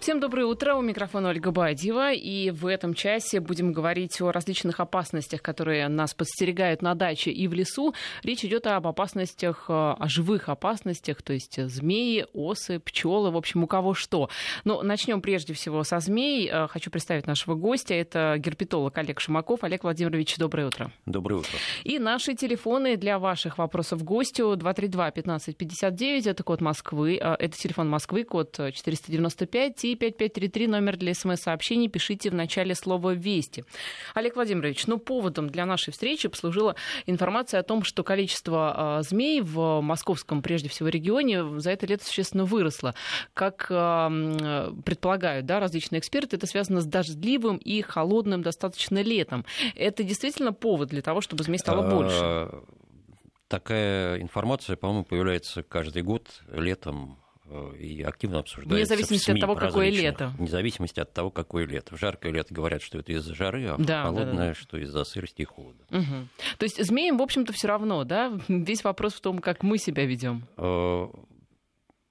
Всем доброе утро. У микрофона Ольга Бадьева. И в этом часе будем говорить о различных опасностях, которые нас подстерегают на даче и в лесу. Речь идет об опасностях, э, о живых опасностях, то есть змеи, осы, пчелы, в общем, у кого что. Но начнем прежде всего со змей. Э, хочу представить нашего гостя. Это герпетолог Олег Шимаков. Олег Владимирович, доброе утро. Доброе утро. И наши телефоны для ваших вопросов гостю 232-1559. Это код Москвы. Э, это телефон Москвы, код 495 и 5533, номер для смс-сообщений, пишите в начале слова «Вести». Олег Владимирович, ну, поводом для нашей встречи послужила информация о том, что количество э, змей в московском, прежде всего, регионе за это лето существенно выросло. Как э, предполагают да, различные эксперты, это связано с дождливым и холодным достаточно летом. Это действительно повод для того, чтобы змей стало больше? А, такая информация, по-моему, появляется каждый год летом и активно обсуждается. Вне зависимости от того, какое лето. Вне зависимости от того, какое лето. В жаркое лето говорят, что это из-за жары, а да, холодное, да, да. что из-за сырости и холода. Угу. То есть змеям, в общем-то, все равно, да? Весь вопрос в том, как мы себя ведем. Э,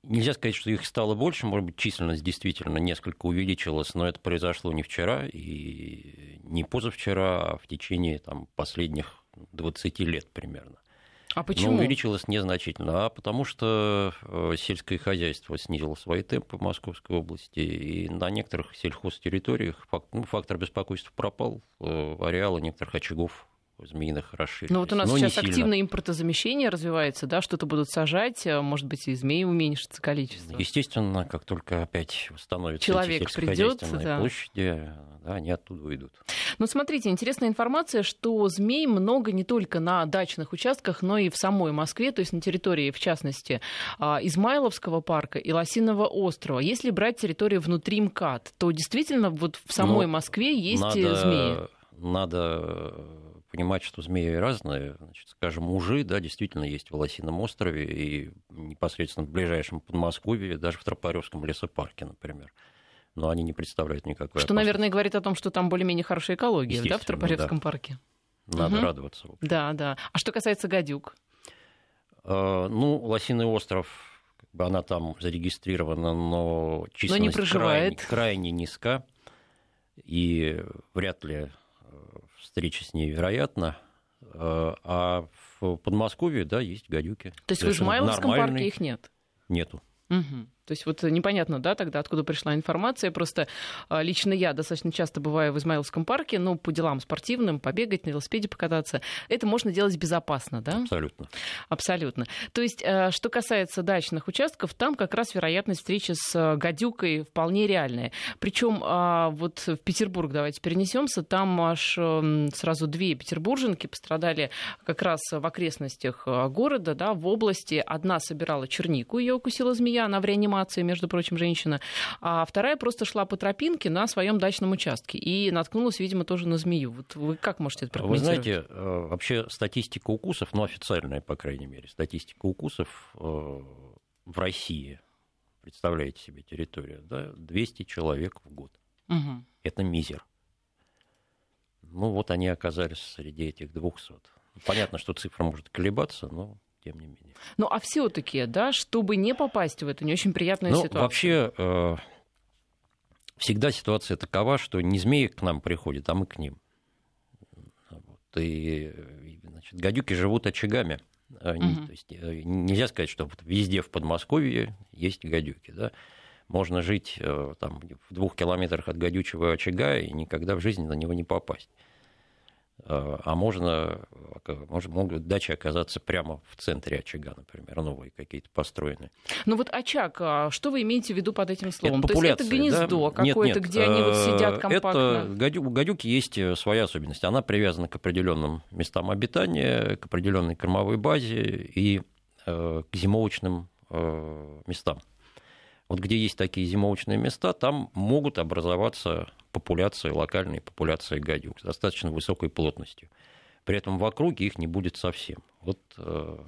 нельзя сказать, что их стало больше, может быть, численность действительно несколько увеличилась, но это произошло не вчера и не позавчера, а в течение там, последних 20 лет примерно. А почему? Но увеличилось незначительно. А потому что э, сельское хозяйство снизило свои темпы в Московской области, и на некоторых сельхозтерриториях ну, фактор беспокойства пропал, э, ареалы некоторых очагов змеиных расширились. Ну вот у нас сейчас активное импортозамещение развивается, да, что-то будут сажать, а, может быть, и змеи уменьшится количество. Естественно, как только опять восстановится Человек придет, да. площади, да, они оттуда уйдут. Ну, смотрите, интересная информация, что змей много не только на дачных участках, но и в самой Москве, то есть на территории, в частности, а, Измайловского парка и Лосиного острова. Если брать территорию внутри МКАД, то действительно вот в самой ну, Москве есть надо, змеи. Надо понимать, что змеи разные. Значит, скажем, мужи, да, действительно есть в Лосином острове и непосредственно в ближайшем Подмосковье, даже в Тропаревском лесопарке, например. Но они не представляют никакой Что, опасности. наверное, говорит о том, что там более-менее хорошая экология, да, в Тропаревском да. парке? Надо угу. радоваться. Да, да. А что касается гадюк? Э, ну, Лосиный остров, как бы она там зарегистрирована, но численность но не проживает. Крайне, крайне низка. И вряд ли встреча с ней вероятна. Э, а в Подмосковье, да, есть гадюки. То есть в Измайловском парке их нет? Нету. Угу. То есть вот непонятно, да, тогда откуда пришла информация. Просто а, лично я достаточно часто бываю в Измайловском парке, ну, по делам спортивным, побегать, на велосипеде покататься. Это можно делать безопасно, да? Абсолютно. Абсолютно. То есть, э, что касается дачных участков, там как раз вероятность встречи с э, гадюкой вполне реальная. Причем а, вот в Петербург давайте перенесемся, там аж сразу две петербурженки пострадали как раз в окрестностях города, да, в области. Одна собирала чернику, ее укусила змея, она в реанимации реанимации, между прочим, женщина, а вторая просто шла по тропинке на своем дачном участке и наткнулась, видимо, тоже на змею. Вот вы как можете это прокомментировать? Вы знаете, э, вообще статистика укусов, ну, официальная, по крайней мере, статистика укусов э, в России, представляете себе территорию, да, 200 человек в год. Угу. Это мизер. Ну, вот они оказались среди этих 200. Понятно, что цифра может колебаться, но тем не менее. Ну а все-таки, да, чтобы не попасть в эту не очень приятную ну, ситуацию. Вообще э, всегда ситуация такова, что не змеи к нам приходят, а мы к ним. Вот, и значит, гадюки живут очагами. Угу. то есть, э, нельзя сказать, что везде в Подмосковье есть гадюки. Да? Можно жить э, там, в двух километрах от гадючего очага и никогда в жизни на него не попасть. Э, а можно, может, могут дачи оказаться прямо в центре очага, например, новые какие-то построенные. Ну вот очаг, а что вы имеете в виду под этим словом? Это То есть это гнездо да? какое-то, где они вот сидят э, компактно? Это, гадю, у гадюки есть э, своя особенность. Она привязана к определенным местам обитания, к определенной кормовой базе и э, к зимовочным э, местам. Вот где есть такие зимовочные места, там могут образоваться популяции, локальные популяции гадюк с достаточно высокой плотностью. При этом в округе их не будет совсем. Вот э,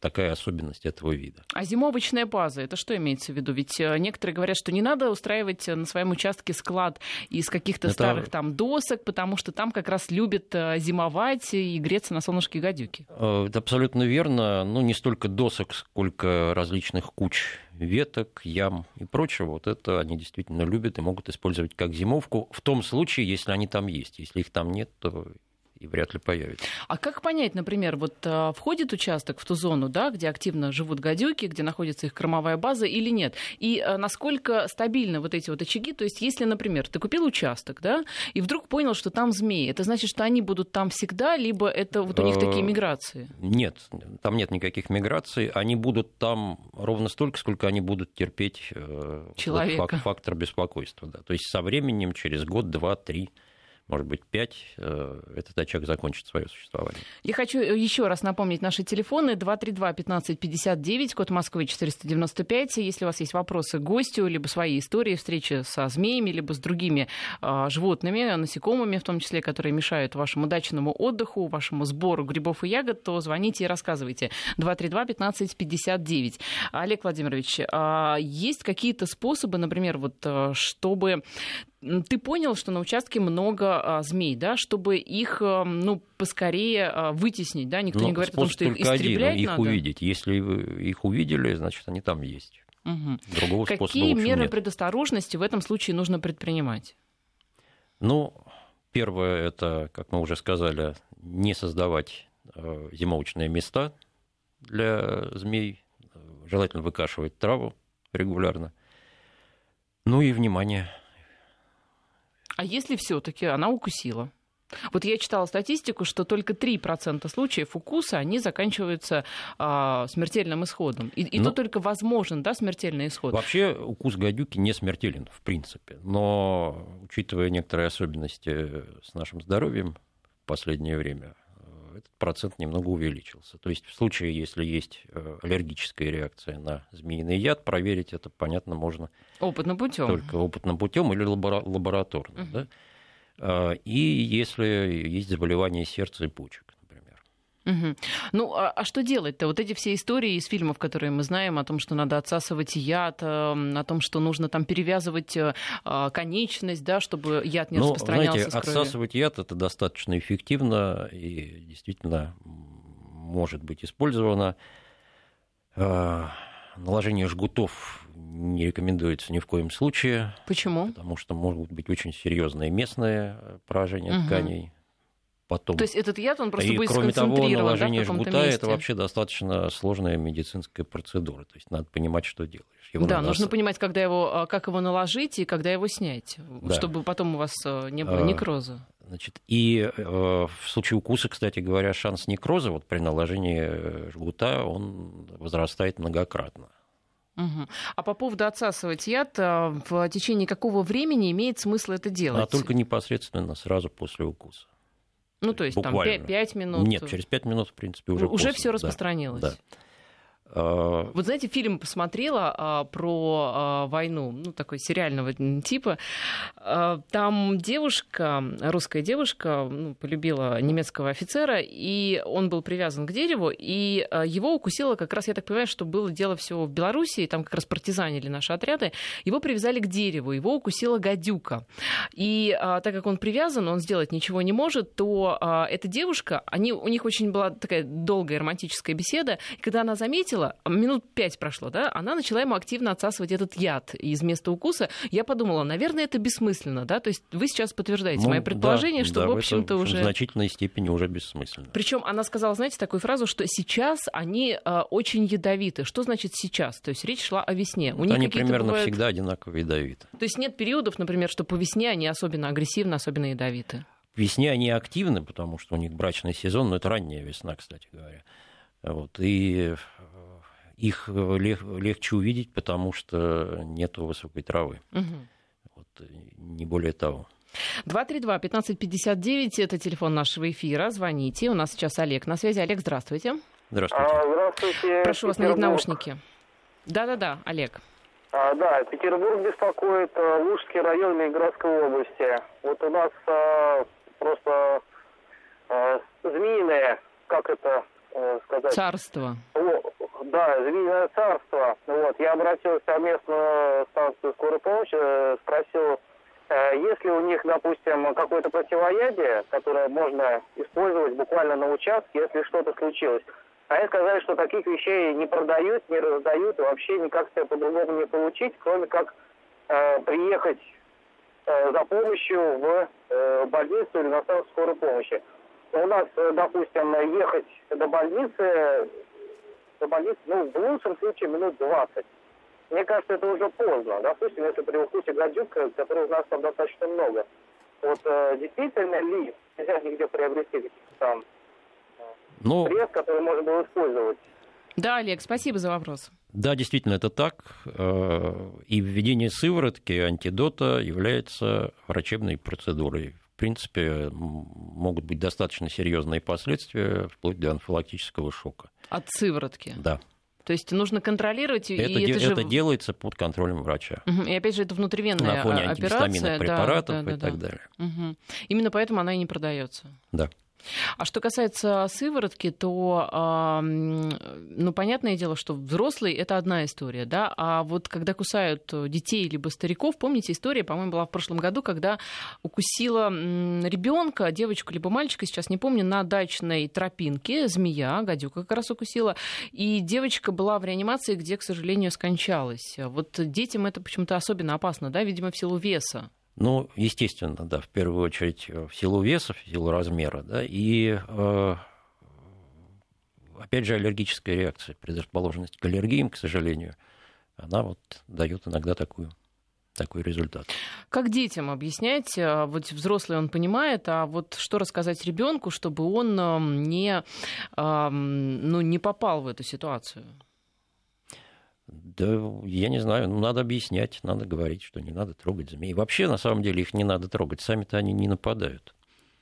такая особенность этого вида. А зимовочная база, это что имеется в виду? Ведь э, некоторые говорят, что не надо устраивать на своем участке склад из каких-то это... старых там досок, потому что там как раз любят э, зимовать и греться на солнышке гадюки. Э, это абсолютно верно. Ну, не столько досок, сколько различных куч веток, ям и прочего. Вот это они действительно любят и могут использовать как зимовку в том случае, если они там есть. Если их там нет, то и вряд ли появится. А как понять, например, вот а, входит участок в ту зону, да, где активно живут гадюки, где находится их кормовая база или нет? И а, насколько стабильны вот эти вот очаги? То есть, если, например, ты купил участок, да, и вдруг понял, что там змеи, это значит, что они будут там всегда, либо это вот у них такие э, миграции? Нет, там нет никаких миграций. Они будут там ровно столько, сколько они будут терпеть Человека. фактор беспокойства. Да. То есть со временем, через год, два, три может быть, пять, э, этот очаг закончит свое существование. Я хочу э, еще раз напомнить наши телефоны 232-1559, код Москвы 495. Если у вас есть вопросы к гостю, либо свои истории, встречи со змеями, либо с другими а, животными, насекомыми, в том числе, которые мешают вашему дачному отдыху, вашему сбору грибов и ягод, то звоните и рассказывайте. 232-1559. Олег Владимирович, а есть какие-то способы, например, вот, э, чтобы ты понял, что на участке много а, змей, да, чтобы их, а, ну, поскорее а, вытеснить, да? Никто Но не говорит о том, что их истреблять один, их надо. увидеть. Если их увидели, значит, они там есть. Угу. Другого Какие способа, меры нет. предосторожности в этом случае нужно предпринимать? Ну, первое, это, как мы уже сказали, не создавать э, зимовочные места для змей, желательно выкашивать траву регулярно. Ну и внимание а если все-таки она укусила? Вот я читала статистику, что только 3% случаев укуса, они заканчиваются а, смертельным исходом. И, и ну, то только возможен да, смертельный исход. Вообще укус гадюки не смертелен, в принципе. Но, учитывая некоторые особенности с нашим здоровьем в последнее время, этот процент немного увеличился. То есть в случае, если есть э, аллергическая реакция на змеиный яд, проверить это, понятно, можно опытным путем. только опытным путем или лабораторно. Угу. Да? А, и если есть заболевание сердца и почек. Угу. Ну, а, а что делать-то? Вот эти все истории из фильмов, которые мы знаем, о том, что надо отсасывать яд, эм, о том, что нужно там перевязывать э, а, конечность, да, чтобы яд не ну, распространялся знаете, отсасывать яд это достаточно эффективно и действительно может быть использовано. А, наложение жгутов не рекомендуется ни в коем случае. Почему? Потому что могут быть очень серьезные местные поражения угу. тканей потом. То есть этот яд, он просто и, будет кроме того, наложение да, жгута месте. это вообще достаточно сложная медицинская процедура. То есть надо понимать, что делаешь. Его да, нужно ос... понимать, когда его, а, как его наложить и когда его снять, да. чтобы потом у вас э, не было а, некроза. Значит, и э, в случае укуса, кстати говоря, шанс некроза вот при наложении э, жгута он возрастает многократно. Угу. А по поводу отсасывать яд, в течение какого времени имеет смысл это делать? А только непосредственно сразу после укуса. Ну, то есть Буквально. там 5 минут. Нет, через 5 минут, в принципе, уже. Уже все распространилось. Да. А, вот знаете, фильм посмотрела а, про а, войну, ну, такой сериального типа. Там девушка, русская девушка, ну, полюбила немецкого офицера, и он был привязан к дереву, и его укусило как раз, я так понимаю, что было дело все в Белоруссии, там как раз партизанили наши отряды, его привязали к дереву, его укусила гадюка. И так как он привязан, он сделать ничего не может, то эта девушка, они, у них очень была такая долгая романтическая беседа, и когда она заметила, заметила, минут пять прошло, да, она начала ему активно отсасывать этот яд из места укуса. Я подумала, наверное, это бессмысленно, да, то есть вы сейчас подтверждаете ну, мое предположение, да, что, да, в общем-то, уже... В значительной степени уже бессмысленно. Причем она сказала, знаете, такую фразу, что сейчас они э, очень ядовиты. Что значит сейчас? То есть речь шла о весне. Вот У них они примерно бывают... всегда одинаково ядовиты. То есть нет периодов, например, что по весне они особенно агрессивны, особенно ядовиты? Весне они активны, потому что у них брачный сезон, но это ранняя весна, кстати говоря. Вот. И их э, лег, легче увидеть, потому что нет высокой травы. Угу. Вот, э, не более того. 232-1559 – это телефон нашего эфира. Звоните. У нас сейчас Олег на связи. Олег, здравствуйте. Здравствуйте. А, здравствуйте. Прошу вас надеть наушники. Да-да-да, Олег. А, да, Петербург беспокоит а, Лужский район Ленинградской области. Вот у нас а, просто а, змеиная, как это, э, сказать... Царство. Да, змеиное царство. Вот, я обратился в местную станцию скорой помощи, э, спросил, э, есть ли у них, допустим, какое-то противоядие, которое можно использовать буквально на участке, если что-то случилось. А они сказали, что таких вещей не продают, не раздают, и вообще никак себя по-другому не получить, кроме как э, приехать э, за помощью в э, больницу или на станцию скорой помощи. У нас, э, допустим, ехать до больницы, больницы, ну, в лучшем случае минут 20. Мне кажется, это уже поздно. Допустим, если при укусе гадюка, которой у нас там достаточно много. Вот э, действительно ли нельзя нигде приобрести каких-то там ну, средств, которые можно было использовать. Да, Олег, спасибо за вопрос. Да, действительно, это так. Э, и введение сыворотки антидота является врачебной процедурой. В принципе, могут быть достаточно серьезные последствия, вплоть до анфилактического шока. От сыворотки? Да. То есть нужно контролировать, это, и это, это же... делается под контролем врача. Угу. И опять же, это внутривенная На фоне операция. препаратов да, да, и да, так да. далее. Угу. Именно поэтому она и не продается. Да. А что касается сыворотки, то, ну, понятное дело, что взрослый это одна история, да, а вот когда кусают детей либо стариков, помните, история, по-моему, была в прошлом году, когда укусила ребенка, девочку либо мальчика, сейчас не помню, на дачной тропинке змея, гадюка как раз укусила, и девочка была в реанимации, где, к сожалению, скончалась. Вот детям это почему-то особенно опасно, да, видимо, в силу веса. Ну, естественно, да, в первую очередь э, в силу веса, в силу размера, да, и э, опять же аллергическая реакция, предрасположенность к аллергиям, к сожалению, она вот дает иногда такую такой результат. Как детям объяснять? Э, вот взрослый он понимает, а вот что рассказать ребенку, чтобы он не, ну, не попал в эту ситуацию? Да, я не знаю, ну, надо объяснять, надо говорить, что не надо трогать змей. Вообще, на самом деле, их не надо трогать, сами-то они не нападают.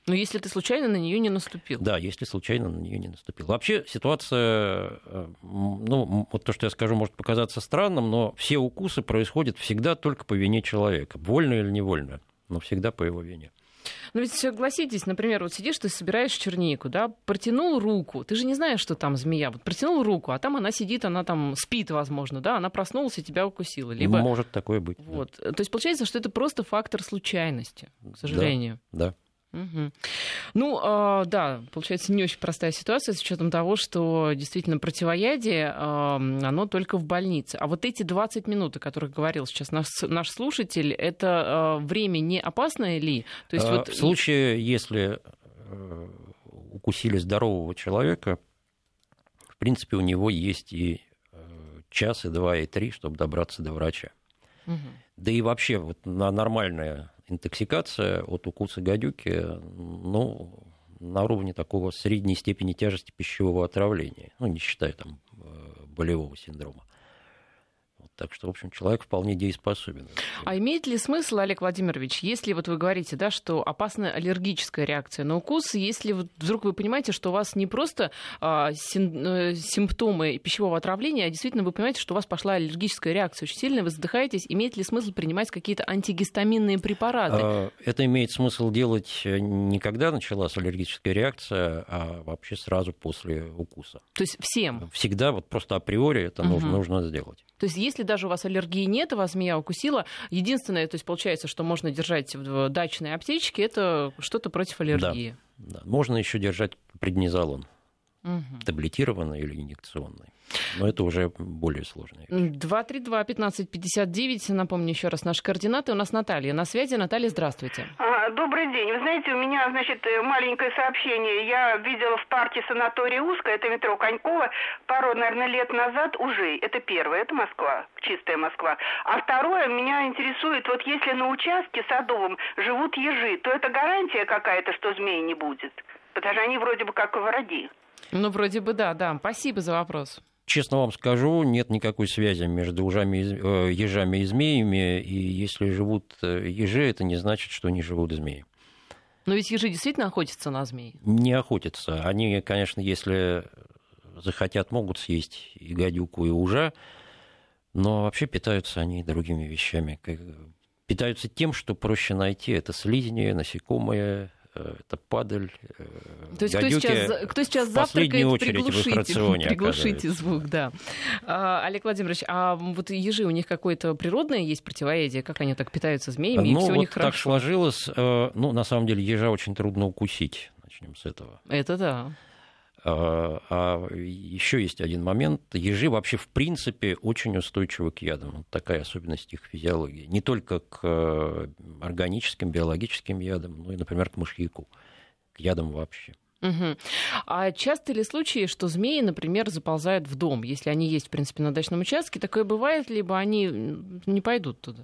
Но если ты случайно на нее не наступил. Да, если случайно на нее не наступил. Вообще ситуация, э, ну, вот то, что я скажу, может показаться странным, но все укусы происходят всегда только по вине человека. Вольно или невольно, но всегда по его вине. Но ведь согласитесь, например, вот сидишь, ты собираешь чернику, да, протянул руку, ты же не знаешь, что там змея, вот протянул руку, а там она сидит, она там спит, возможно, да, она проснулась и тебя укусила. Либо... Может такое быть. Вот. Да. То есть получается, что это просто фактор случайности, к сожалению. Да, да. Угу. Ну, э, да, получается не очень простая ситуация с учетом того, что действительно противоядие, э, оно только в больнице. А вот эти 20 минут, о которых говорил сейчас наш, наш слушатель, это э, время не опасное ли? То есть, а, вот... В случае, если э, укусили здорового человека, в принципе, у него есть и э, час, и два, и три, чтобы добраться до врача. Угу. Да и вообще, вот на нормальное интоксикация от укуса гадюки, ну, на уровне такого средней степени тяжести пищевого отравления, ну, не считая там э, болевого синдрома. Так что, в общем, человек вполне дееспособен. А имеет ли смысл, Олег Владимирович, если вот вы говорите, да, что опасна аллергическая реакция на укус, если вдруг вы понимаете, что у вас не просто а, сим, э, симптомы пищевого отравления, а действительно вы понимаете, что у вас пошла аллергическая реакция очень сильная, вы задыхаетесь, имеет ли смысл принимать какие-то антигистаминные препараты? А, это имеет смысл делать э, не когда началась аллергическая реакция, а вообще сразу после укуса. То есть всем? Всегда, вот просто априори это угу. нужно, нужно сделать. То есть если даже у вас аллергии нет, вас змея укусила, единственное, то есть получается, что можно держать в дачной аптечке, это что-то против аллергии. Да, да. Можно еще держать преднизолон, угу. таблетированный или инъекционный. Но это уже более сложная вещь. 232-1559, напомню еще раз наши координаты. У нас Наталья на связи. Наталья, здравствуйте. А, добрый день. Вы знаете, у меня, значит, э, маленькое сообщение. Я видела в парке санатория Узко, это метро Конькова, пару, наверное, лет назад уже. Это первое, это Москва, чистая Москва. А второе, меня интересует, вот если на участке садовом живут ежи, то это гарантия какая-то, что змей не будет? Потому что они вроде бы как враги. Ну, вроде бы да, да. Спасибо за вопрос. Честно вам скажу, нет никакой связи между ужами, э, ежами и змеями, и если живут э, ежи, это не значит, что не живут змеи. Но ведь ежи действительно охотятся на змей? Не охотятся. Они, конечно, если захотят, могут съесть и гадюку, и ужа, но вообще питаются они другими вещами. Питаются тем, что проще найти. Это слизни, насекомые, это падаль, То есть кто сейчас, кто сейчас завтракает, приглушите, приглушите звук, да. А, Олег Владимирович, а вот ежи, у них какое-то природное есть противоядие? Как они так питаются змеями, ну, и все вот у них так хорошо? сложилось. Ну, на самом деле, ежа очень трудно укусить. Начнем с этого. Это да. А, а еще есть один момент. Ежи вообще в принципе очень устойчивы к ядам. Вот такая особенность их физиологии. Не только к э, органическим, биологическим ядам, но и, например, к мышьяку, к ядам вообще. Угу. А часто ли случаи, что змеи, например, заползают в дом, если они есть, в принципе, на дачном участке? Такое бывает, либо они не пойдут туда?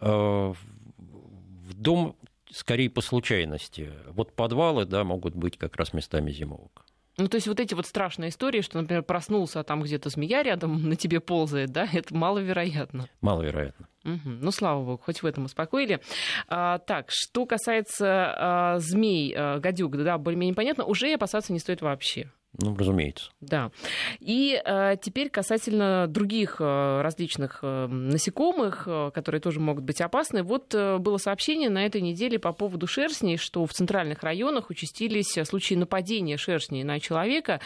А, в дом скорее по случайности. Вот подвалы, да, могут быть как раз местами зимовок. Ну, то есть вот эти вот страшные истории, что, например, проснулся, а там где-то змея рядом на тебе ползает, да, это маловероятно. Маловероятно. Угу. Ну, слава богу, хоть в этом успокоили. А, так, что касается а, змей, а, гадюк, да, более-менее понятно, уже опасаться не стоит вообще. Ну, разумеется. Да. И э, теперь касательно других э, различных э, насекомых, э, которые тоже могут быть опасны. Вот э, было сообщение на этой неделе по поводу шерстней, что в центральных районах участились случаи нападения шерстней на человека.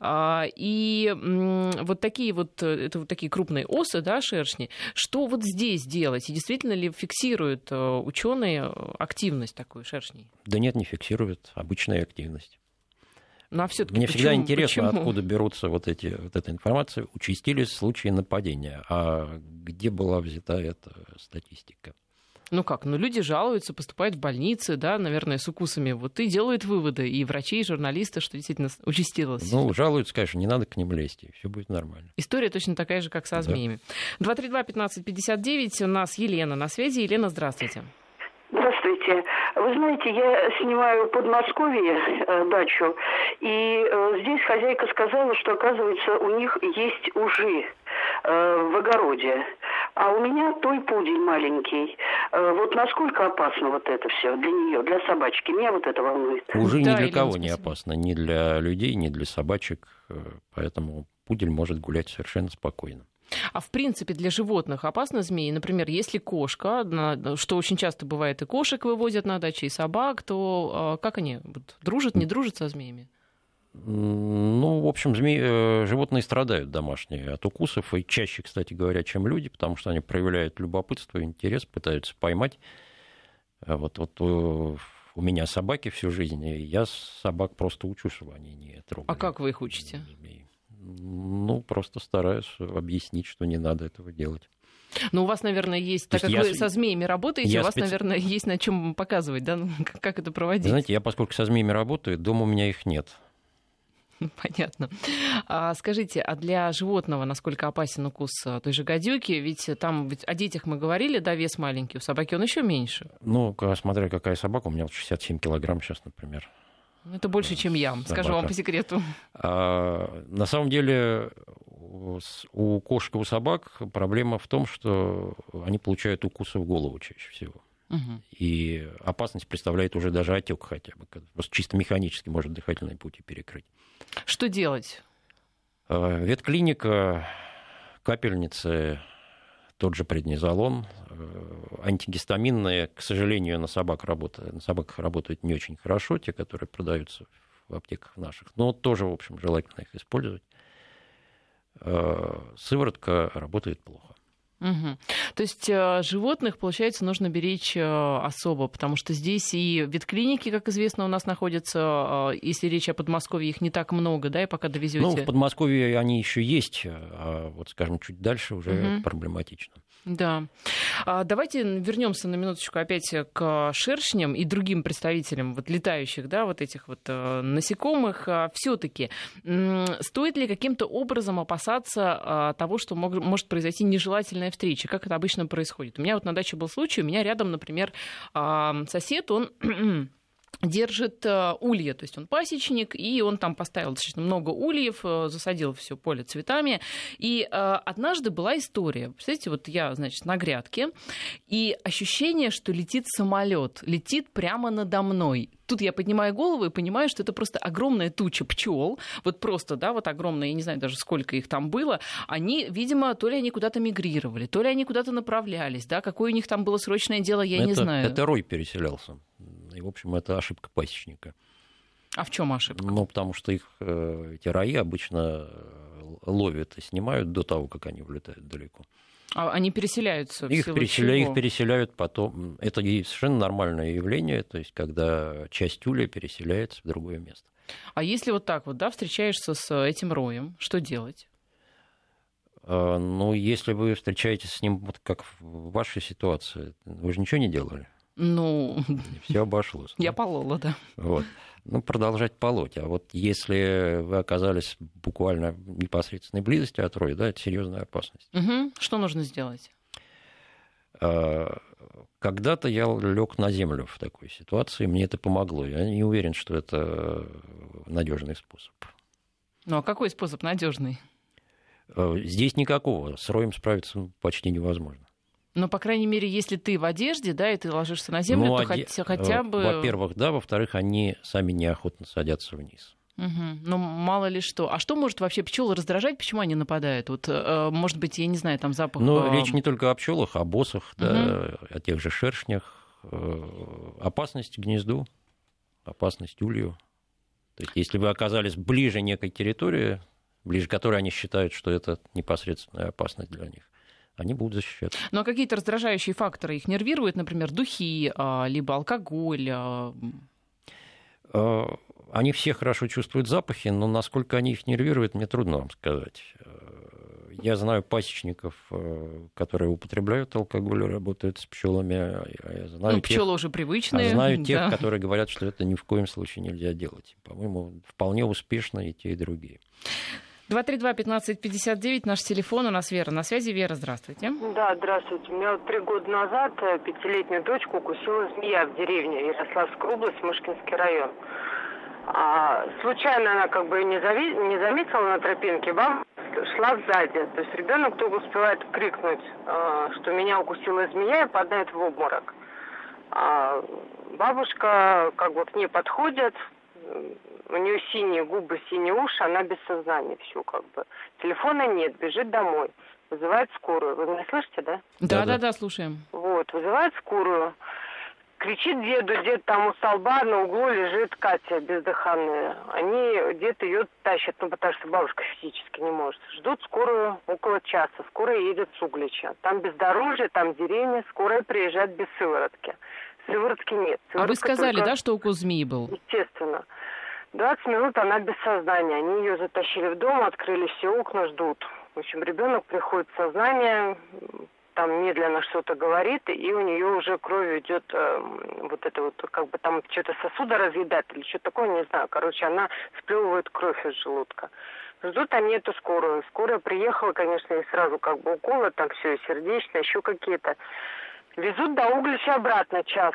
Э, и э, вот такие вот, это вот такие крупные осы, да, шерстни. Что вот здесь делать? И действительно ли фиксируют э, ученые активность такой шерстней? Да нет, не фиксируют. Обычная активность. Ну, а все-таки Мне почему? всегда интересно, почему? откуда берутся вот, эти, вот эта информация. Участились случаи нападения. А где была взята эта статистика? Ну как, ну люди жалуются, поступают в больницы, да, наверное, с укусами. Вот и делают выводы, и врачи, и журналисты, что действительно участилось. Ну, жалуются, конечно, не надо к ним лезть, и все будет нормально. История точно такая же, как со Да. змеями. 232-1559, у нас Елена на связи. Елена, здравствуйте. Здравствуйте. Вы знаете, я снимаю в Подмосковье э, дачу, и э, здесь хозяйка сказала, что, оказывается, у них есть ужи э, в огороде. А у меня той пудель маленький. Э, вот насколько опасно вот это все для нее, для собачки? Меня вот это волнует. Уже ни Да, для Елена, кого не опасно, ни для людей, ни для собачек, э, поэтому пудель может гулять совершенно спокойно. А в принципе для животных опасны змеи? Например, если кошка, что очень часто бывает, и кошек вывозят на даче, и собак, то э, как они дружат, не дружат со змеями? Ну, в общем, змеи, э, животные страдают домашние от укусов, и чаще, кстати говоря, чем люди, потому что они проявляют любопытство, интерес, пытаются поймать. А Вот, вот э, у меня собаки всю жизнь, и я собак просто учу, чтобы они не трогали. А как вы их учите? змей. Ну, просто стараюсь объяснить, что не надо этого делать. Ну, у вас, наверное, есть, То так как я вы со змеями работаете, я у вас, специ- наверное, есть на чем показывать, да, ну, как, это проводить. знаете, я, поскольку со змеями работаю, дома у меня их нет. Понятно. А скажите, а для животного насколько опасен укус а, той же гадюки? Ведь там ведь о детях мы говорили, да, вес маленький, у собаки он еще меньше. Ну, смотря какая собака, у меня вот 67 килограмм сейчас, например. Ну, Это больше, чем я, скажу вам Собака. по секрету. А, на самом деле у кошек и у собак проблема в том, что они получают укусы в голову чаще всего. Мгм. И опасность представляет уже даже отек хотя бы. Просто чисто механически может дыхательные пути перекрыть. Что делать? А, Ветклиника, капельницы, тот же преднизолон, э, антигистаминные, к сожалению, на собак работают, на собаках работают не очень хорошо, те, которые продаются в аптеках наших, но тоже, в общем, желательно их использовать. Э, Сыворотка работает плохо. Мгм. То есть э, животных, получается, нужно беречь э, особо, потому что здесь и ветклиники, как известно, у нас находятся, э, если речь о Подмосковье, их не так много, да, и пока довезете. Ну, в Подмосковье они еще есть, а вот, скажем, чуть дальше уже Мгм. проблематично. Да. А, Давайте вернемся на минуточку опять к шершням и другим представителям вот летающих, да, вот этих вот э, насекомых. Все-таки стоит ли каким-то образом опасаться а, того, что может произойти нежелательная встреча? Как это обычно происходит? У меня вот на даче был случай, у меня рядом, например, а, сосед, он держит э, улья, то есть он пасечник, и он там поставил достаточно много ульев, э, засадил все поле цветами. И э, однажды была история. Представляете, вот я, значит, на грядке, и ощущение, что летит самолет, летит прямо надо мной. Тут я поднимаю голову и понимаю, что это просто огромная туча пчел, вот просто, да, вот огромная, я не знаю даже сколько их там было. Они, видимо, то ли они куда-то мигрировали, то ли они куда-то направлялись, да, какое у них там было срочное дело, я это, не знаю. Это рой переселялся. И, в общем, это ошибка пасечника. А в чем ошибка? Ну, потому что их э, эти раи обычно э, ловят и снимают до того, как они улетают далеко. А они переселяются в их, переселя... чего? их переселяют потом. Это совершенно нормальное явление, то есть когда часть улья переселяется в другое место. А если вот так вот, да, встречаешься с этим роем, что делать? А, Ну, если вы встречаетесь с ним, вот как в вашей ситуации, вы же ничего не делали. Ну, Все обошлось. я полола, да. Вот. Ну, продолжать полоть. А вот если вы оказались буквально в непосредственной близости от роя, да, это серьезная опасность. Мгм. Что нужно сделать? А, Когда-то я лег на землю в такой ситуации, мне это помогло. Я не уверен, что это надежный способ. Ну, а какой способ надежный? А, Здесь никакого. С роем справиться почти невозможно. Ну, по крайней мере, если ты в одежде, да, и ты ложишься на землю, Ну, то оде- хотя, хотя э, бы... Во-первых, да. Во-вторых, они сами неохотно садятся вниз. Мгм. Ну, мало ли что. А что может вообще пчелы раздражать? Почему они нападают? Вот, э, может быть, я не знаю, там запах... Но э, речь не только о пчелах, о босах, да, о тех же шершнях. Опасность гнезду, опасность улью. То есть, если вы оказались ближе некой территории, ближе которой они считают, что это непосредственная опасность для них, они будут защищаться. Ну, а какие-то раздражающие факторы их нервируют, например, духи, а, либо алкоголь. а, Э, Они все хорошо чувствуют запахи, но насколько они их нервируют, мне трудно вам сказать. Э, Я знаю пасечников, э, которые употребляют алкоголь и работают с пчелами. а Я знаю Ну, тех- пчелы уже а привычные. знаю тех, да. которые говорят, что это ни в коем случае нельзя делать. По-моему, вполне успешно и те, и другие. 232-1559, наш телефон, у нас Вера на связи. Вера, здравствуйте. Да, здравствуйте. У меня три года назад э, пятилетнюю дочку укусила змея в деревне Ярославская область, Мышкинский район. А, случайно она как бы не, зави- не заметила на тропинке, бабушка шла сзади. То есть ребенок только успевает крикнуть, э, что меня укусила змея и падает в обморок. А бабушка как бы к ней подходит, у нее синие губы, синие уши, она без сознания, все как бы. Телефона нет, бежит домой, вызывает скорую. Вы меня слышите, да? Да-да. Да-да-да, слушаем. Вот, вызывает скорую. Кричит деду, дед там у столба на углу лежит Катя бездыханная. Они, дед ее тащат, ну потому что бабушка физически не может. Ждут скорую около часа. Скорая едет с Углича. Там бездорожье, там деревня, скорая приезжает без сыворотки. Сыворотки нет. А вы Сыворотка сказали, только- да, что укус змеи был? Естественно. 20 минут она без сознания. Они ее затащили в дом, открыли все окна, ждут. В общем, ребенок приходит в сознание, там медленно что-то говорит, и у нее уже кровь идет, э, вот это вот, как бы там что-то сосуда разъедает или что-то такое, не знаю. Короче, она сплевывает кровь из желудка. Ждут они эту скорую. Скорая приехала, конечно, и сразу как бы уколы, там все, сердечно, еще какие-то. Везут до Углича обратно час.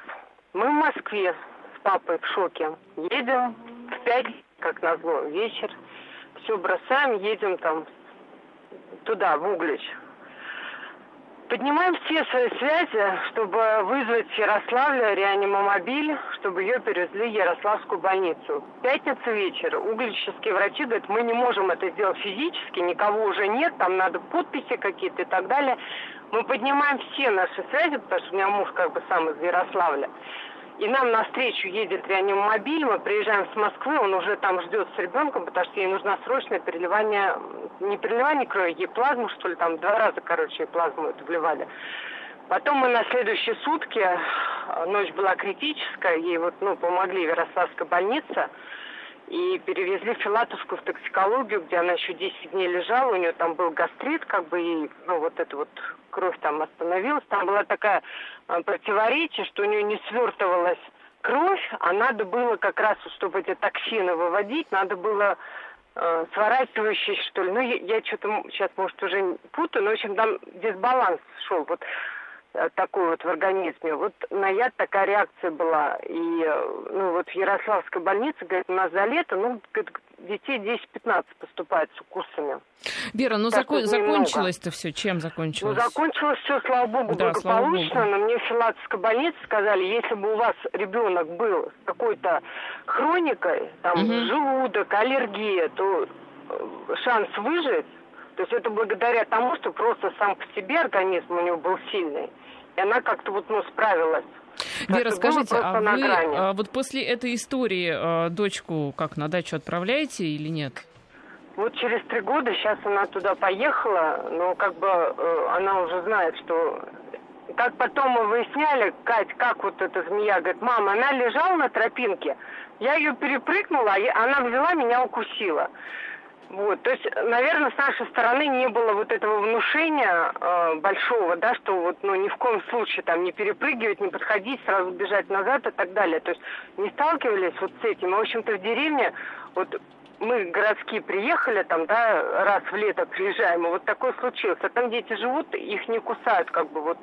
Мы в Москве с папой в шоке. Едем в пять, как назло, вечер. Все бросаем, едем там туда, в Углич. Поднимаем все свои связи, чтобы вызвать в Ярославле реанимомобиль, чтобы ее перевезли в Ярославскую больницу. В пятницу вечер угличские врачи говорят, мы не можем это сделать физически, никого уже нет, там надо подписи какие-то и так далее. Мы поднимаем все наши связи, потому что у меня муж как бы сам из Ярославля. И нам навстречу едет реанимобиль, мы приезжаем с Москвы, он уже там ждет с ребенком, потому что ей нужно срочное переливание, не переливание крови, ей плазму, что ли, там два раза, короче, ей плазму эту вливали. Потом мы на следующие сутки, ночь была критическая, ей вот, ну, помогли в Ярославской больнице, и перевезли Филатовскую в токсикологию, где она еще 10 дней лежала, у нее там был гастрит, как бы, и, ну, вот эта вот кровь там остановилась. Там была такая э, противоречие, что у нее не свертывалась кровь, а надо было как раз, чтобы эти токсины выводить, надо было э, сворачивающий, что ли. Ну, я, я что-то сейчас, может, уже путаю, но, в общем, там дисбаланс шел. Вот такой вот в организме. Вот на яд такая реакция была. И, э, ну, вот в Ярославской больнице, говорит, у нас за лето, ну, детей 10-15 поступает с укусами. Вера, ну Так зако- вот немного. закончилось-то все. Чем Ну, закончилось? закончилось все, слава богу, Да, слава благополучно, богу. но мне в Филатовской больнице сказали, если бы у вас ребенок был с какой-то хроникой, там, Мгм. желудок, аллергия, то э, шанс выжить, то есть это благодаря тому, что просто сам по себе организм у него был сильный, и она как-то вот, ну, справилась. Вера, скажите, а вы а вот после этой истории а, дочку как на дачу отправляете или нет? Вот через три года сейчас она туда поехала, но как бы э, она уже знает, что как потом мы выясняли, Кать, как вот эта змея, говорит, мама, она лежала на тропинке, я ее перепрыгнула, а она взяла меня укусила. Вот, то есть, наверное, с нашей стороны не было вот этого внушения э, большого, да, что вот, ну, ни в коем случае там не перепрыгивать, не подходить, сразу бежать назад и так далее. То есть не сталкивались вот с этим. И, в общем-то, в деревне вот мы городские приехали, там, да, раз в лето приезжаем, и вот такое случилось. А там дети живут, их не кусают, как бы вот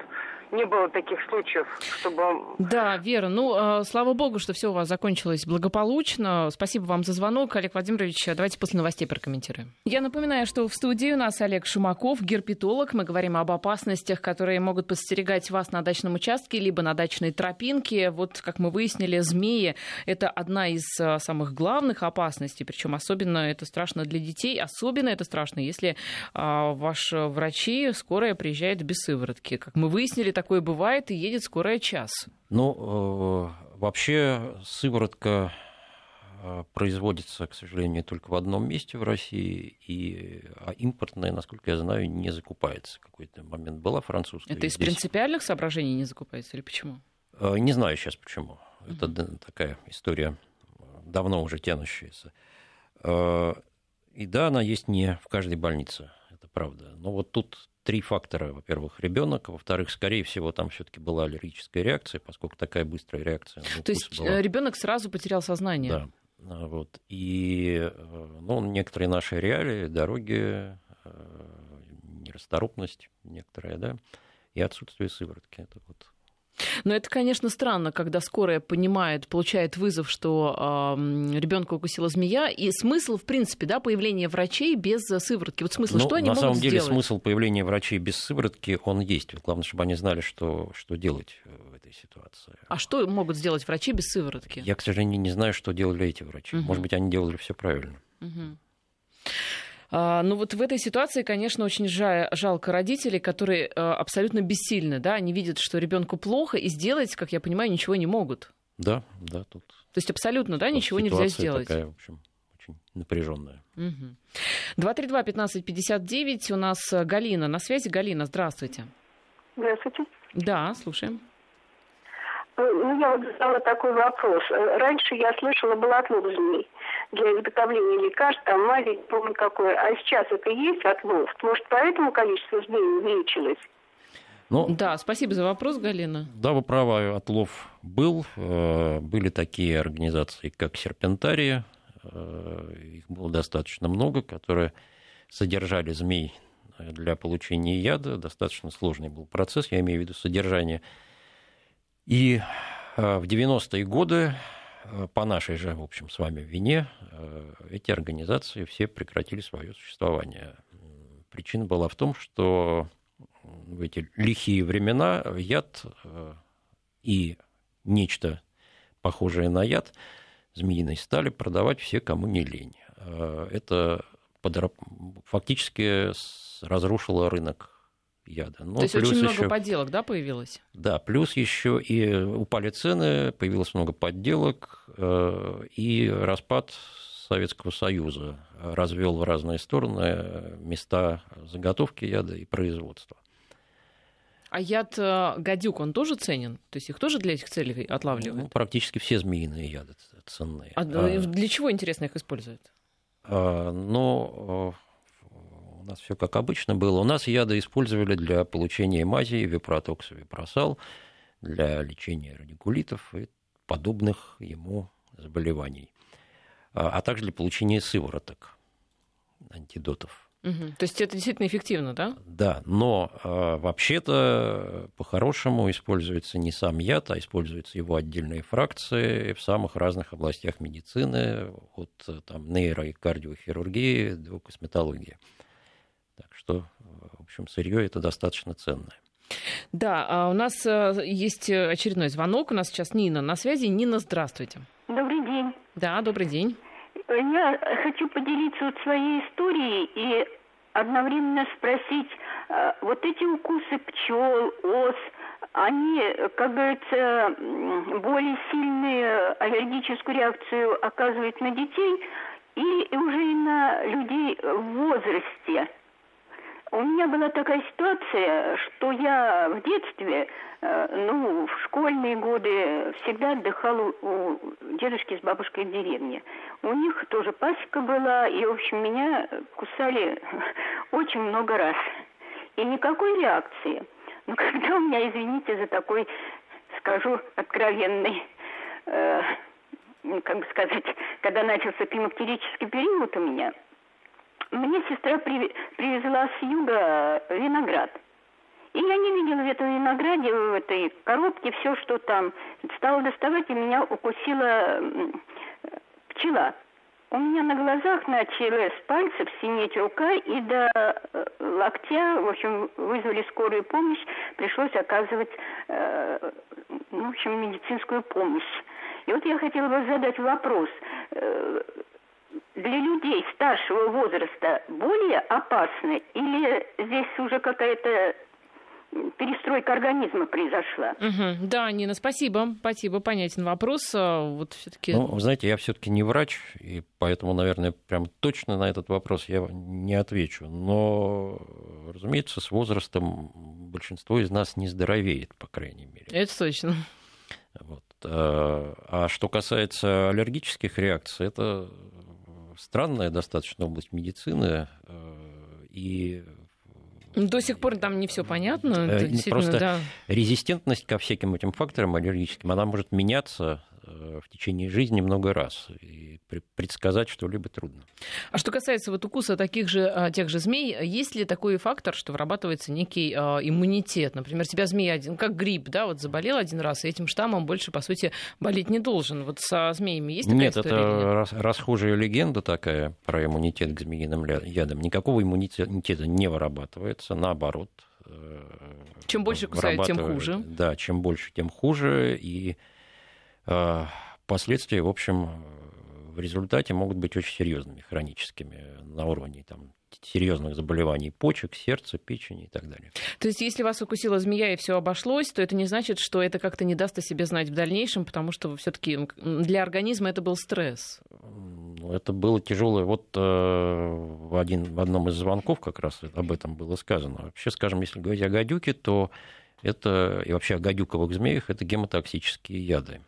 не было таких случаев, чтобы... Да, Вера, ну, э, слава богу, что все у вас закончилось благополучно. Спасибо вам за звонок, Олег Владимирович. Давайте после новостей прокомментируем. Я напоминаю, что в студии у нас Олег Шумаков, герпетолог. Мы говорим об опасностях, которые могут подстерегать вас на дачном участке, либо на дачной тропинке. Вот, как мы выяснили, змеи — это одна из э, самых главных опасностей, причем особенно это страшно для детей, особенно это страшно, если а, ваш врачи, скорая приезжает без сыворотки. Как мы выяснили, такое бывает, и едет скорая час. Ну, э, вообще сыворотка э, производится, к сожалению, только в одном месте в России, и, а импортная, насколько я знаю, не закупается. Какой-то момент была французская. Это из здесь... принципиальных соображений не закупается или почему? Э, не знаю сейчас почему. Это mm такая история давно уже тянущаяся. И да, она есть не в каждой больнице, это правда. Но вот тут три фактора. Во-первых, ребенок, во-вторых, скорее всего, там все-таки была аллергическая реакция, поскольку такая быстрая реакция. То есть была... Э, ребенок сразу потерял сознание. Да. А, вот. И э, ну, некоторые наши реалии, дороги, э, нерасторопность некоторая, да, и отсутствие сыворотки. Это вот но это, конечно, странно, когда скорая понимает, получает вызов, что э, ребенка укусила змея, и смысл, в принципе, да, появления врачей без сыворотки. Вот смысл, ну, что они на могут самом деле сделать? смысл появления врачей без сыворотки, он есть. Главное, чтобы они знали, что, что делать э, в этой ситуации. А что могут сделать врачи без сыворотки? Я, к сожалению, не знаю, что делали эти врачи. Угу. Может быть, они делали все правильно. Угу. А, ну вот в этой ситуации, конечно, очень жалко родителей, которые э, абсолютно бессильны, да, они видят, что ребенку плохо, и сделать, как я понимаю, ничего не могут. Да, да, тут. То есть абсолютно, да, ничего нельзя сделать. Такая, в общем, очень напряженная. Угу. 232-1559, у нас Галина на связи. Галина, здравствуйте. Здравствуйте. Да, слушаем. Э, ну, я вот задала такой вопрос. Э, раньше я слышала, был отлов змей для изготовления лекарств, там мази, помню какое. А сейчас это есть отлов? Может, поэтому количество змей увеличилось? Ну, да, спасибо за вопрос, Галина. Да, вы правы, отлов был. Э, были такие организации, как Серпентария. Их было достаточно много, которые содержали змей для получения яда. Достаточно сложный был процесс, я имею в виду содержание и э, в 90-е годы э, по нашей же, в общем, с вами вине, э, эти организации все прекратили свое существование. Причина была в том, что в эти лихие времена яд и нечто похожее на яд змеиной стали продавать все, кому не лень. Это фактически разрушило рынок яда. Но То есть очень много еще... подделок, да, появилось? Да, плюс еще и упали цены, появилось много подделок, э, и распад Советского Союза развел в разные стороны места заготовки яда и производства. А яд э, гадюк, он тоже ценен? То есть их тоже для этих целей отлавливают? Ну, практически все змеиные яды ценные. А, а для чего, интересно, их используют? А, ну, у нас все как обычно было. У нас яды использовали для получения мази, випротокса, випросал, для лечения радикулитов и подобных ему заболеваний, а, а также для получения сывороток, антидотов. Угу. То есть это действительно эффективно, да? Да, но э, вообще-то по-хорошему используется не сам яд, а используются его отдельные фракции в самых разных областях медицины, от там, нейро- и кардиохирургии до косметологии. Так что, в общем, сырье это достаточно ценное. Да, а у нас э, есть очередной звонок. У нас сейчас Нина на связи. Нина, здравствуйте. Добрый день. Да, добрый день. Я хочу поделиться вот своей историей и одновременно спросить, э, вот эти укусы пчел, ос, они, как говорится, более сильную аллергическую реакцию оказывают на детей или уже и на людей в возрасте. У меня была такая ситуация, что я в детстве, э, ну, в школьные годы всегда отдыхала у дедушки с бабушкой в деревне. У них тоже пасека была, и, в общем, меня кусали очень много раз. И никакой реакции. Но когда у меня, извините за такой, скажу, откровенный, э, как бы сказать, когда начался климактерический период у меня – мне сестра привезла с юга виноград. И я не видела в этом винограде, в этой коробке, все, что там. Стала доставать, и меня укусила пчела. У меня на глазах начали с пальцев синеть рука, и до э, локтя, в общем, вызвали скорую помощь, пришлось оказывать, э, ну, в общем, медицинскую помощь. И вот я хотела бы задать вопрос. Э, для людей старшего возраста более опасны или здесь уже какая-то перестройка организма произошла. Угу. Да, Нина, спасибо. Спасибо, понятен вопрос. А вот все-таки. Ну, знаете, я все-таки не врач, и поэтому, наверное, прям точно на этот вопрос я не отвечу. Но, разумеется, с возрастом большинство из нас не здоровеет, по крайней мере. Это точно. Вот. А, а что касается аллергических реакций, это странная достаточно область медицины, э, и до сих пор там не все понятно. Э, просто да. резистентность ко всяким этим факторам аллергическим, она может меняться в течение жизни много раз. И предсказать что-либо трудно. А что касается вот укуса таких же, а, тех же змей, есть ли такой фактор, что вырабатывается некий а, иммунитет? Например, тебя змея один, как грипп, да, вот заболел один раз, и этим штаммом больше, по сути, болеть не должен. Вот со змеями есть такая нет, история? Нет, это рас, расхожая легенда такая про иммунитет к змеиным ядам. Никакого иммунитета не вырабатывается, наоборот. Э, чем больше кусает, тем хуже. Да, чем больше, тем хуже. И Э, последствия, в общем, в результате могут быть очень серьезными, хроническими, на уровне там, серьезных заболеваний почек, сердца, печени и так далее. То есть, если вас укусила змея и все обошлось, то это не значит, что это как-то не даст о себе знать в дальнейшем, потому что все-таки для организма это был стресс. Ну, это было тяжелое. Вот э, в, один, в одном из звонков как раз об этом было сказано. Вообще, скажем, если говорить о гадюке, то это и вообще о гадюковых змеях это гемотоксические яды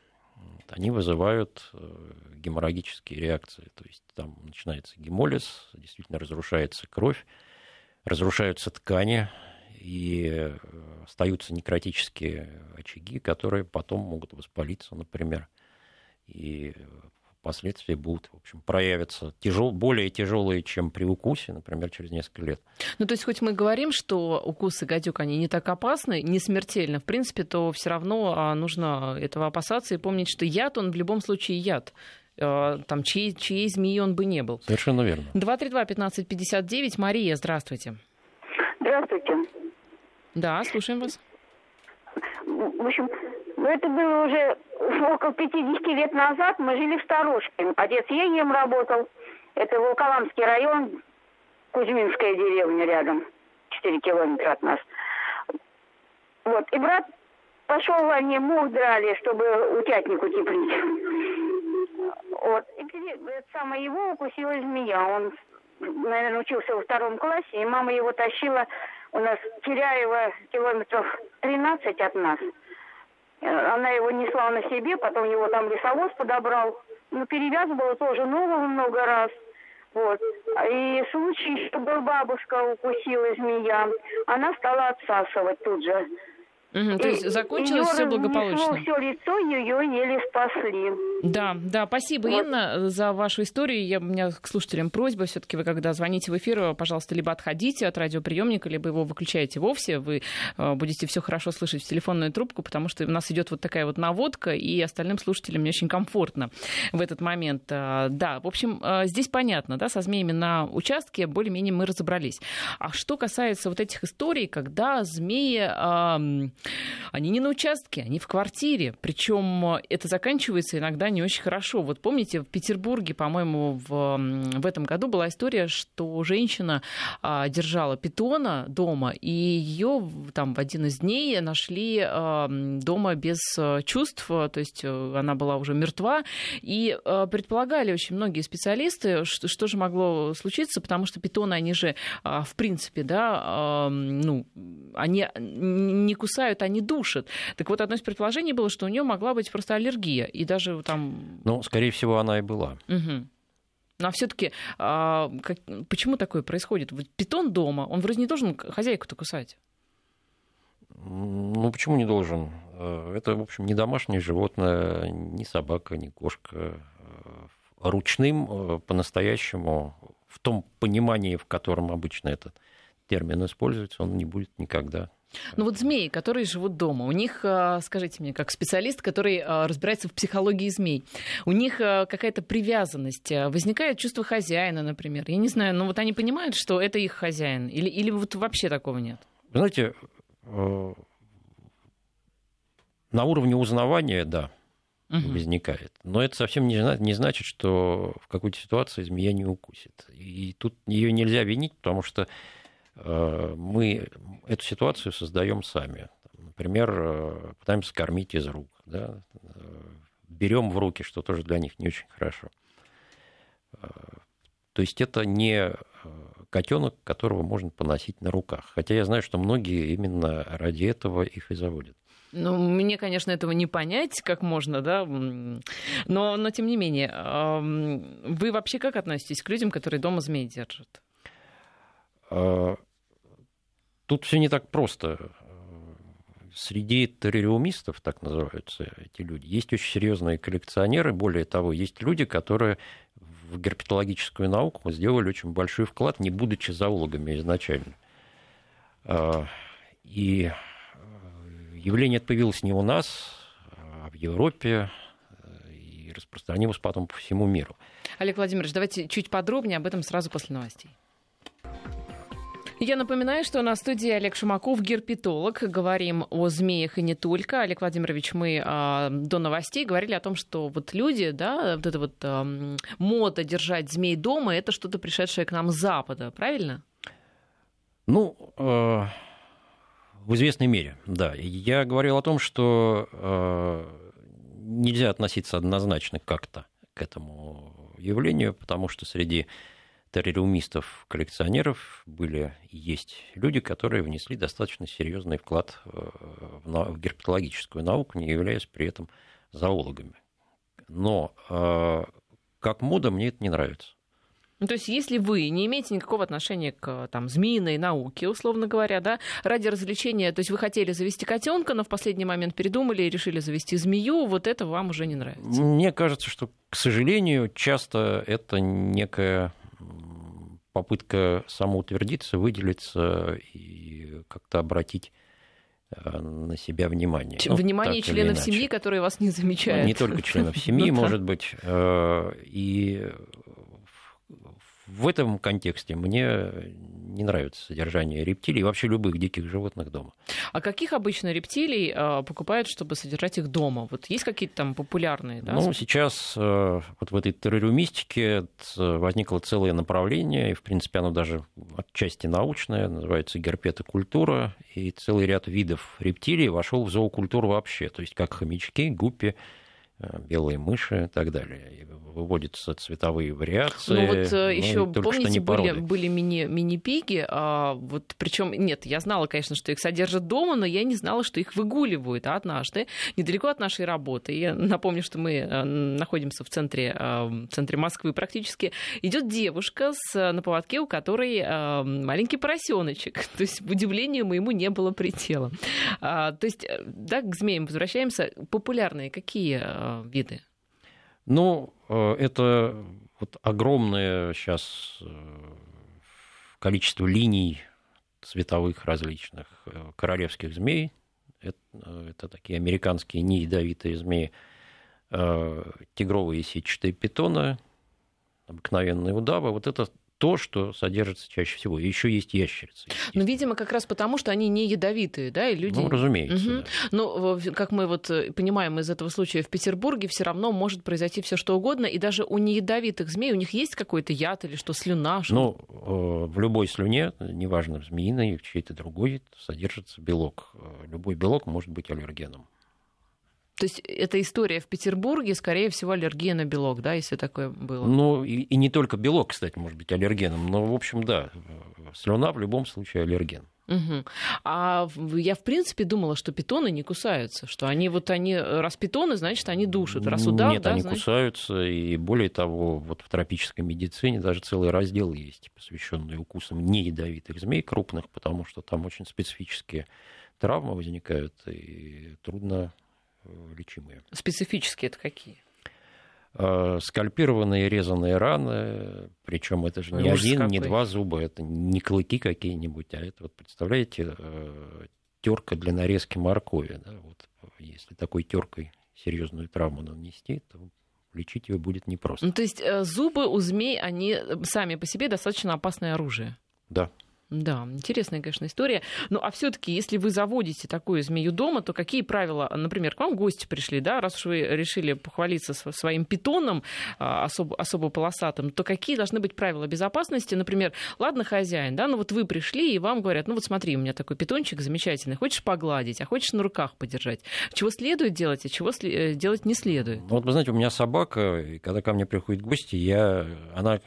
они вызывают э, геморрагические реакции. То есть там начинается гемолиз, действительно разрушается кровь, разрушаются ткани, и э, остаются некротические очаги, которые потом могут воспалиться, например. И э, последствия будут, в общем, проявятся тяжел, более тяжелые, чем при укусе, например, через несколько лет. Ну, то есть, хоть мы говорим, что укусы гадюк, они не так опасны, не смертельны, в принципе, то все равно а, нужно этого опасаться и помнить, что яд, он в любом случае яд а, там, чьей, чьей змеи он бы не был. Совершенно верно. 232-1559. Мария, здравствуйте. Здравствуйте. Да, слушаем вас. В общем, ну, это было уже около 50 лет назад. Мы жили в Старушке. Отец Егем работал. Это Волколамский район, Кузьминская деревня рядом. 4 километра от нас. Вот. И брат пошел, они мух драли, чтобы утятник утеплить. Вот. И самое его укусила змея. Он, наверное, учился во втором классе, и мама его тащила у нас Теряева километров 13 от нас. Э, она его несла на себе, потом его там лесовоз подобрал. Ну, перевязывала тоже нового много раз. Вот. И случай, что был бабушка укусила змея, она стала отсасывать тут же. Угу, то есть закончилось все благополучно. Все лицо ее еле спасли. Да, да, спасибо, вот. Инна, за вашу историю. Я, у меня к слушателям просьба, все-таки вы, когда звоните в эфир, пожалуйста, либо отходите от радиоприемника, либо его выключаете вовсе. Вы э, будете все хорошо слышать в телефонную трубку, потому что у нас идет вот такая вот наводка, и остальным слушателям не очень комфортно в этот момент. Э, да, в общем, э, здесь понятно, да, со змеями на участке более-менее мы разобрались. А что касается вот этих историй, когда змеи они не на участке, они в квартире. Причем это заканчивается иногда не очень хорошо. Вот помните, в Петербурге, по-моему, в, в этом году была история, что женщина а, держала питона дома, и ее там в один из дней нашли а, дома без а, чувств, то есть э, она была уже мертва, и а, предполагали очень многие специалисты, что, что же могло случиться, потому что питоны, они же, а, в принципе, да, а, ну, они не кусают, они душат. Так вот, одно из предположений было, что у нее могла быть просто аллергия, и даже там... Ну, скорее всего, она и была. Угу. А все-таки а, как, почему такое происходит? Вот питон дома, он вроде не должен хозяйку-то кусать. Ну, почему не должен? Э, это, в общем, не домашнее животное, ни собака, ни кошка. Э, ручным э, по-настоящему, в том понимании, в котором обычно этот термин используется, он не будет никогда. Ну вот змеи, которые живут дома, у них, скажите мне, как специалист, который разбирается в психологии змей, у них какая-то привязанность, возникает чувство хозяина, например. Я не знаю, но вот они понимают, что это их хозяин, или, или вот вообще такого нет? Вы знаете, на уровне узнавания, да, угу. возникает. Но это совсем не, не значит, что в какой-то ситуации змея не укусит. И тут ее нельзя винить, потому что э, мы эту ситуацию создаем сами. Например, э, пытаемся кормить из рук, да? Э, берем в руки, что тоже для них не очень хорошо. То есть это не котенок, которого можно поносить на руках. Хотя я знаю, что многие именно ради этого их и заводят. Ну, мне, конечно, этого не понять, как можно, да, но, но тем не менее, вы вообще как относитесь к людям, которые дома змей держат? А, тут все не так просто. Среди террориумистов, так называются эти люди, есть очень серьезные коллекционеры. Более того, есть люди, которые в герпетологическую науку сделали очень большой вклад, не будучи зоологами изначально. А, и Явление это появилось не у нас, а в Европе, э, и распространилось потом по всему миру. Олег Владимирович, давайте чуть подробнее об этом сразу после новостей. Я напоминаю, что на студии Олег Шумаков, герпетолог. Говорим о змеях и не только. Олег Владимирович, мы э, до новостей говорили о том, что вот люди, да, вот эта вот э, мода держать змей дома, это что-то пришедшее к нам с Запада, правильно? Ну, э, в известной мере, да. Я говорил о том, что э, нельзя относиться однозначно как-то к этому явлению, потому что среди террориумистов, коллекционеров были и есть люди, которые внесли достаточно серьезный вклад в герпетологическую науку, не являясь при этом зоологами. Но э, как мода мне это не нравится. Ну, то есть, если вы не имеете никакого отношения к там, змеиной науке, условно говоря, да, ради развлечения, то есть вы хотели завести котенка, но в последний момент передумали и решили завести змею, вот это вам уже не нравится. Мне кажется, что, к сожалению, часто это некая попытка самоутвердиться, выделиться и как-то обратить э, на себя внимание. Ну, внимание членов семьи, которые вас не замечают. Не только членов семьи, ну может быть. Э, и в этом контексте мне не нравится содержание рептилий и вообще любых диких животных дома. А каких обычно рептилий э, покупают, чтобы содержать их дома? Вот есть какие-то там популярные? Да, ну, сейчас э, вот в этой террориумистике возникло целое направление, и, в принципе, оно даже отчасти научное, называется герпетокультура, и целый ряд видов рептилий вошел в зоокультуру вообще, то есть как хомячки, гуппи, белые мыши и так далее. Выводятся цветовые вариации. Ну вот ну, еще, помните, были, были мини, мини-пиги, а, вот причем, нет, я знала, конечно, что их содержат дома, но я не знала, что их выгуливают а однажды, недалеко от нашей работы. Я напомню, что мы э, находимся в центре, э, в центре Москвы практически. Идет девушка с, на поводке, у которой маленький поросеночек. То есть, удивлению моему не было предела. А, то есть, да, к змеям возвращаемся. Популярные какие Э, виды? Ну, э, это вот огромное сейчас э, количество линий цветовых различных королевских змей. Это, это такие американские неядовитые змеи. Тигровые сетчатые питоны, обыкновенные удавы. Вот это то, что содержится чаще всего. И еще есть ящерицы. Ну, видимо, как раз потому, что они не ядовитые, да, и люди... Ну, разумеется. Угу. Да. Но, как мы вот э, понимаем из этого случая в Петербурге, все равно может произойти все что угодно, и даже у неядовитых змей у них есть какой-то яд или что, слюна? Что... Ну, э, в любой слюне, неважно, в змеиной или в чьей-то другой, содержится белок. Э, любой белок может быть аллергеном. То есть эта история в Петербурге, скорее всего, аллергия на белок, да, если такое было? Ну, и, и не только белок, кстати, может быть аллергеном, но, в общем, да, слюна в любом случае аллерген. Угу. А я, в принципе, думала, что питоны не кусаются, что они вот они, раз питоны, значит, они душат, раз удав, Нет, да, они значит... кусаются, и более того, вот в тропической медицине даже целый раздел есть, посвященный укусам неядовитых змей крупных, потому что там очень специфические травмы возникают, и трудно лечимые. Специфические это какие? Э, скальпированные резаные раны, причем это же не Ужас один, какой. не два зуба, это не клыки какие-нибудь, а это вот представляете э, терка для нарезки моркови. Да? Вот, если такой теркой серьезную травму нанести, то лечить ее будет непросто. Ну, то есть зубы у змей, они сами по себе достаточно опасное оружие. Да. Да, интересная, конечно, история. Ну, а все-таки, если вы заводите такую змею дома, то какие правила, например, к вам гости пришли, да, раз уж вы решили похвалиться своим питоном а, особо, особо полосатым, то какие должны быть правила безопасности? Например, ладно, хозяин, да, ну вот вы пришли, и вам говорят, ну вот смотри, у меня такой питончик замечательный, хочешь погладить, а хочешь на руках подержать. Чего следует делать, а чего делать не следует? Ну, вот вы знаете, у меня собака, и когда ко мне приходят гости, я, она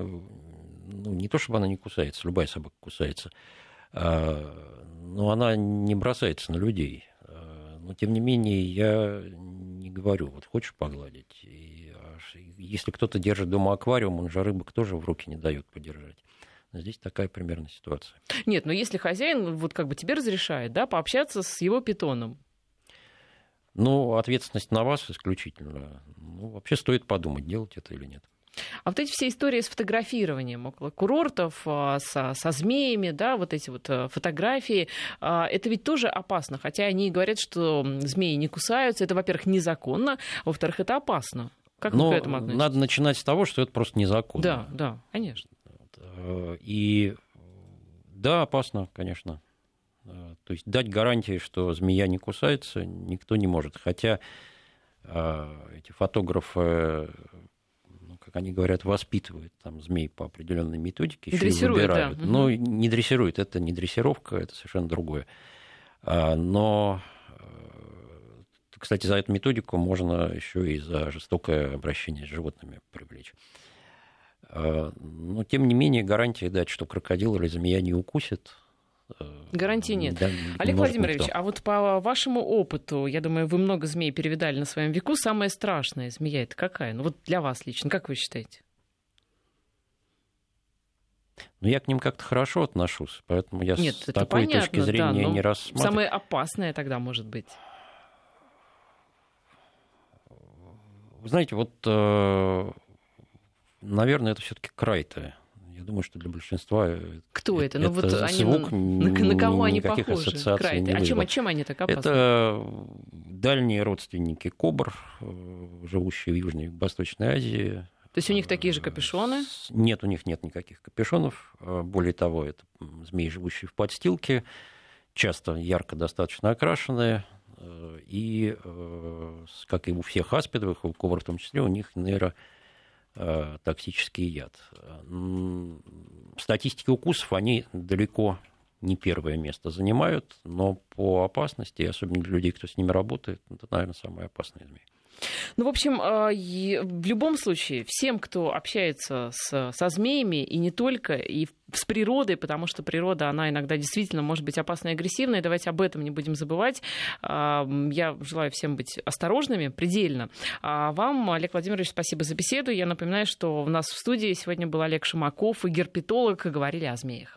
ну, не то чтобы она не кусается, любая собака кусается, а, но она не бросается на людей. А, но, тем не менее, я не говорю, вот хочешь погладить. И, если кто-то держит дома аквариум, он же рыбок тоже в руки не дает подержать. Здесь такая примерно ситуация. Нет, но если хозяин вот как бы тебе разрешает, да, пообщаться с его питоном, ну, ответственность на вас исключительно. Ну, вообще стоит подумать, делать это или нет. А вот эти все истории с фотографированием около курортов, а, со, со змеями, да, вот эти вот э, фотографии, а, это ведь тоже опасно. Хотя они говорят, что змеи не кусаются. Это, во-первых, незаконно, во-вторых, это опасно. Как Но вы к этому относитесь? Надо начинать с того, что это просто незаконно. Да, да, конечно. Э, и да, опасно, конечно. Э, то есть дать гарантии, что змея не кусается, никто не может. Хотя эти фотографы они говорят, воспитывают там змей по определенной методике, еще дрессирует, и выбирают. Да. Но не дрессируют, это не дрессировка, это совершенно другое. А, но, э, кстати, за эту методику можно еще и за жестокое обращение с животными привлечь. А, но, тем не менее, гарантии дать, что крокодил или змея не укусит, Гарантии нет. Да, Олег Владимирович, никто. а вот по вашему опыту, я думаю, вы много змей перевидали на своем веку, самая страшная змея это какая? Ну вот для вас лично, как вы считаете? Ну, я к ним как-то хорошо отношусь, поэтому я Нет, с такой понятно, точки зрения да, не рассматриваю. Самое опасное тогда может быть? Вы знаете, вот, э, наверное, это все-таки край-то я думаю, что для большинства кто это? это ну вот они звук, на, на кого они похожи? Ассоциаций не а чем, а чем они так опасны? Это дальние родственники кобр, э, живущие в Южной и Восточной Азии. То есть у них такие же капюшоны? Нет, у них нет никаких капюшонов. Э, более того, это змеи, живущие в подстилке, часто ярко достаточно окрашенные. Э, и, как и у всех аспидовых, у кобр в том числе, у них нейро Э, токсический яд. Статистики укусов, они далеко не первое место занимают, но по опасности, особенно для людей, кто с ними работает, это, наверное, самые опасные змеи. Ну, в общем, а, в любом случае, всем, кто общается с, со змеями, и не только, и с природой, потому что природа, она иногда действительно может быть опасной и агрессивной, давайте об этом не будем забывать. А, я желаю всем быть осторожными, предельно. А вам, Олег Владимирович, спасибо за беседу. Я напоминаю, что у нас в студии сегодня был Олег Шумаков и герпетолог, говорили о змеях.